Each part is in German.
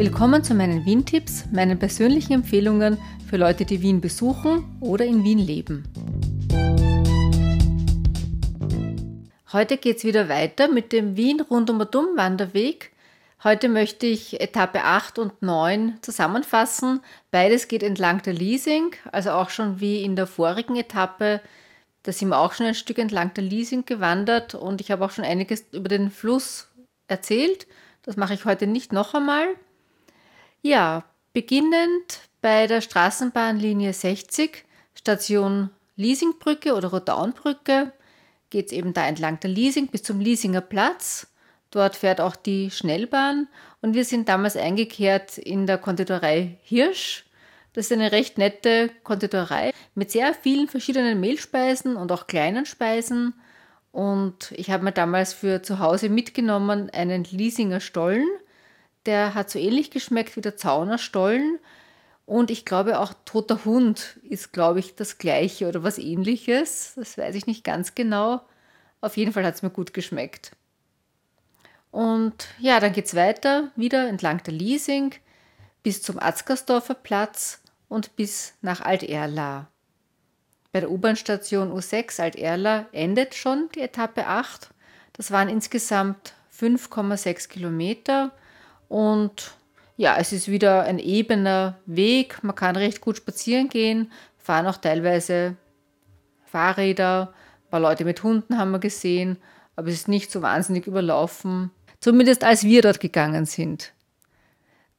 Willkommen zu meinen Wien-Tipps, meinen persönlichen Empfehlungen für Leute, die Wien besuchen oder in Wien leben. Heute geht es wieder weiter mit dem Wien rundum und um Wanderweg. Heute möchte ich Etappe 8 und 9 zusammenfassen. Beides geht entlang der Leasing, also auch schon wie in der vorigen Etappe. Da sind wir auch schon ein Stück entlang der Leasing gewandert und ich habe auch schon einiges über den Fluss erzählt. Das mache ich heute nicht noch einmal. Ja, beginnend bei der Straßenbahnlinie 60, Station Leasingbrücke oder Rodaunbrücke, geht es eben da entlang der Leasing bis zum Leasinger Platz. Dort fährt auch die Schnellbahn und wir sind damals eingekehrt in der Konditorei Hirsch. Das ist eine recht nette Konditorei mit sehr vielen verschiedenen Mehlspeisen und auch kleinen Speisen. Und ich habe mir damals für zu Hause mitgenommen einen Leasinger Stollen. Der hat so ähnlich geschmeckt wie der Zauner Stollen. Und ich glaube auch toter Hund ist, glaube ich, das gleiche oder was ähnliches. Das weiß ich nicht ganz genau. Auf jeden Fall hat es mir gut geschmeckt. Und ja, dann geht es weiter, wieder entlang der Leasing bis zum Atzgersdorfer Platz und bis nach Alt-Erla. Bei der U-Bahn-Station U6 Alt-Erla endet schon die Etappe 8. Das waren insgesamt 5,6 Kilometer und ja, es ist wieder ein ebener Weg. Man kann recht gut spazieren gehen, fahren auch teilweise Fahrräder, ein paar Leute mit Hunden haben wir gesehen, aber es ist nicht so wahnsinnig überlaufen. Zumindest als wir dort gegangen sind.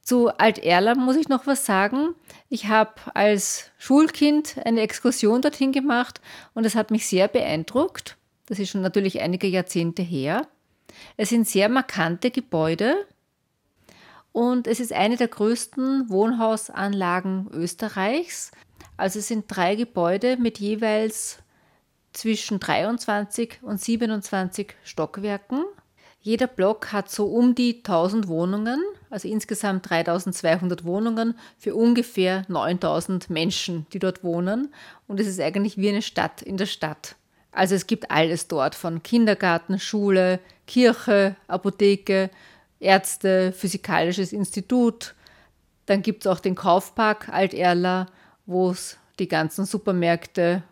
Zu Alt-Erla muss ich noch was sagen. Ich habe als Schulkind eine Exkursion dorthin gemacht und es hat mich sehr beeindruckt. Das ist schon natürlich einige Jahrzehnte her. Es sind sehr markante Gebäude und es ist eine der größten Wohnhausanlagen Österreichs. Also es sind drei Gebäude mit jeweils zwischen 23 und 27 Stockwerken. Jeder Block hat so um die 1000 Wohnungen, also insgesamt 3200 Wohnungen für ungefähr 9000 Menschen, die dort wohnen. Und es ist eigentlich wie eine Stadt in der Stadt. Also es gibt alles dort, von Kindergarten, Schule, Kirche, Apotheke, Ärzte, Physikalisches Institut. Dann gibt es auch den Kaufpark Alt-Erla, wo es die ganzen Supermärkte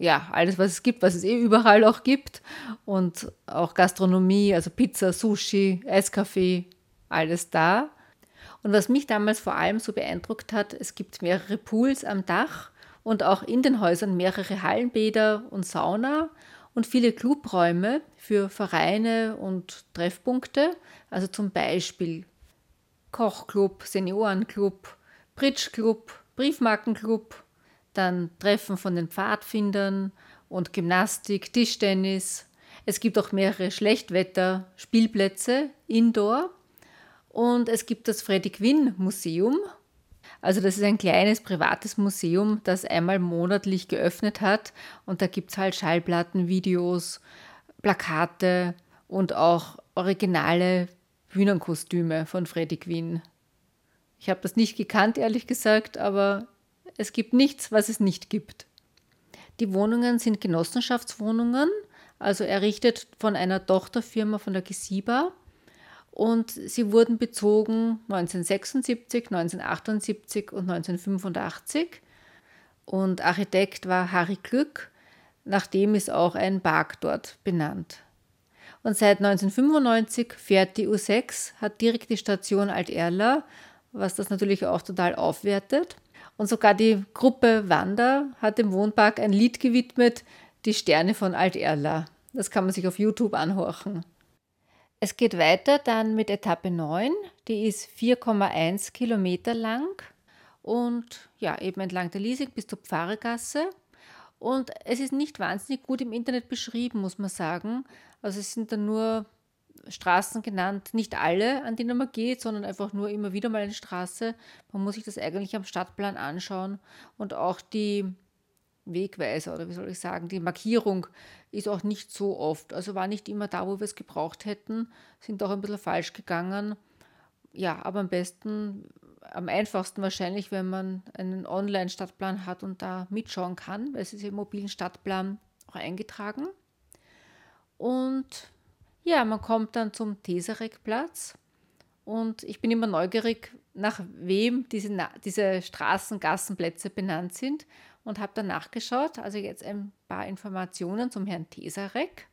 ja, alles, was es gibt, was es eh überall auch gibt. Und auch Gastronomie, also Pizza, Sushi, Eiskaffee, alles da. Und was mich damals vor allem so beeindruckt hat, es gibt mehrere Pools am Dach und auch in den Häusern mehrere Hallenbäder und Sauna und viele Clubräume für Vereine und Treffpunkte, also zum Beispiel Kochclub, Seniorenclub, Bridgeclub, Briefmarkenclub, dann Treffen von den Pfadfindern und Gymnastik, Tischtennis. Es gibt auch mehrere Schlechtwetter-Spielplätze indoor und es gibt das Freddy Quinn Museum. Also das ist ein kleines privates Museum, das einmal monatlich geöffnet hat und da gibt es halt Schallplatten, Videos, Plakate und auch originale Bühnenkostüme von Freddy Quinn. Ich habe das nicht gekannt, ehrlich gesagt, aber es gibt nichts, was es nicht gibt. Die Wohnungen sind Genossenschaftswohnungen, also errichtet von einer Tochterfirma von der Gesiba. Und sie wurden bezogen 1976, 1978 und 1985. Und Architekt war Harry Glück, nach dem ist auch ein Park dort benannt. Und seit 1995 fährt die U6, hat direkt die Station Alt-Erla, was das natürlich auch total aufwertet. Und sogar die Gruppe Wander hat dem Wohnpark ein Lied gewidmet, Die Sterne von Alt-Erla. Das kann man sich auf YouTube anhorchen. Es geht weiter dann mit Etappe 9, die ist 4,1 Kilometer lang und ja, eben entlang der Liesig bis zur Pfarrgasse. Und es ist nicht wahnsinnig gut im Internet beschrieben, muss man sagen. Also es sind dann nur Straßen genannt, nicht alle, an denen man geht, sondern einfach nur immer wieder mal eine Straße. Man muss sich das eigentlich am Stadtplan anschauen und auch die Wegweiser oder wie soll ich sagen, die Markierung ist auch nicht so oft. Also war nicht immer da, wo wir es gebraucht hätten, sind auch ein bisschen falsch gegangen. Ja, aber am besten, am einfachsten wahrscheinlich, wenn man einen Online-Stadtplan hat und da mitschauen kann, weil es ist im mobilen Stadtplan auch eingetragen. Und ja, man kommt dann zum Teserekplatz Und ich bin immer neugierig, nach wem diese, diese Straßen, Gassenplätze benannt sind und habe dann nachgeschaut. Also jetzt ein paar Informationen zum Herrn Tesarek.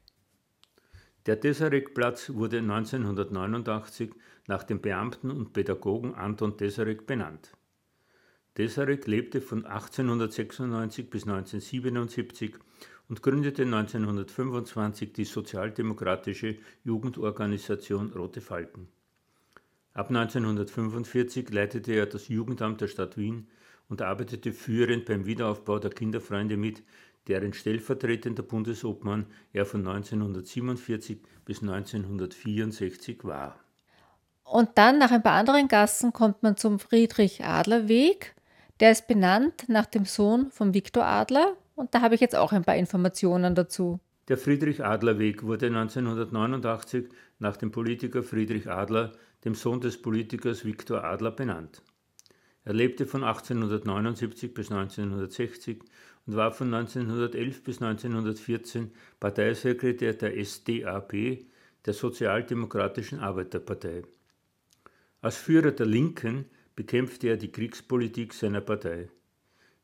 Der Tesarek-Platz wurde 1989 nach dem Beamten und Pädagogen Anton Tesarek benannt. Tesarek lebte von 1896 bis 1977 und gründete 1925 die sozialdemokratische Jugendorganisation Rote Falken. Ab 1945 leitete er das Jugendamt der Stadt Wien und arbeitete führend beim Wiederaufbau der Kinderfreunde mit, deren stellvertretender Bundesobmann er von 1947 bis 1964 war. Und dann nach ein paar anderen Gassen kommt man zum Friedrich-Adler-Weg. Der ist benannt nach dem Sohn von Viktor Adler und da habe ich jetzt auch ein paar Informationen dazu. Der Friedrich-Adler-Weg wurde 1989 nach dem Politiker Friedrich Adler dem Sohn des Politikers Viktor Adler, benannt. Er lebte von 1879 bis 1960 und war von 1911 bis 1914 Parteisekretär der SDAP, der Sozialdemokratischen Arbeiterpartei. Als Führer der Linken bekämpfte er die Kriegspolitik seiner Partei.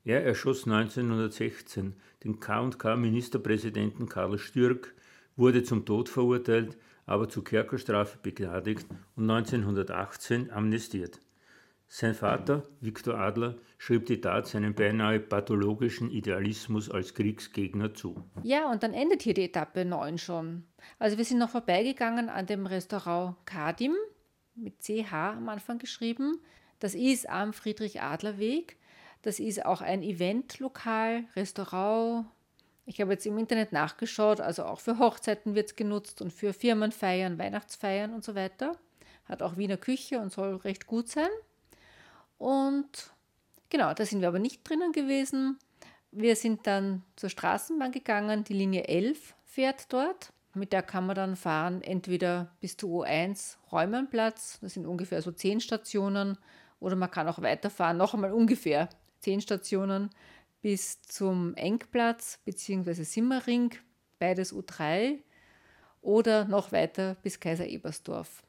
Er erschoss 1916 den K&K-Ministerpräsidenten Karl Stürk, wurde zum Tod verurteilt aber zur Kerkerstrafe begnadigt und 1918 amnestiert. Sein Vater, Viktor Adler, schrieb die Tat seinem beinahe pathologischen Idealismus als Kriegsgegner zu. Ja, und dann endet hier die Etappe 9 schon. Also wir sind noch vorbeigegangen an dem Restaurant Kadim, mit CH am Anfang geschrieben. Das ist am Friedrich-Adler-Weg. Das ist auch ein Eventlokal, Restaurant, ich habe jetzt im Internet nachgeschaut, also auch für Hochzeiten wird es genutzt und für Firmenfeiern, Weihnachtsfeiern und so weiter. Hat auch Wiener Küche und soll recht gut sein. Und genau, da sind wir aber nicht drinnen gewesen. Wir sind dann zur Straßenbahn gegangen. Die Linie 11 fährt dort. Mit der kann man dann fahren, entweder bis zu O1 Räumenplatz, das sind ungefähr so 10 Stationen, oder man kann auch weiterfahren, noch einmal ungefähr 10 Stationen bis zum Engplatz bzw. Simmering, beides U3, oder noch weiter bis Kaiser Ebersdorf.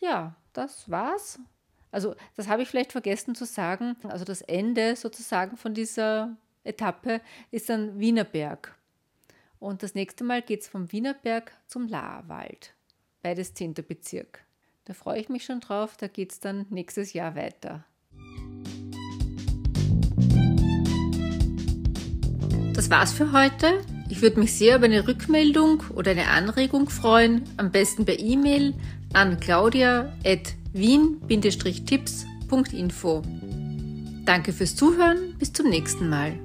Ja, das war's. Also, das habe ich vielleicht vergessen zu sagen. Also, das Ende sozusagen von dieser Etappe ist dann Wienerberg. Und das nächste Mal geht es vom Wienerberg zum Laarwald, beides 10. Bezirk. Da freue ich mich schon drauf, da geht es dann nächstes Jahr weiter. Das war's für heute. Ich würde mich sehr über eine Rückmeldung oder eine Anregung freuen, am besten per E-Mail an claudia.wien-tipps.info. Danke fürs Zuhören, bis zum nächsten Mal.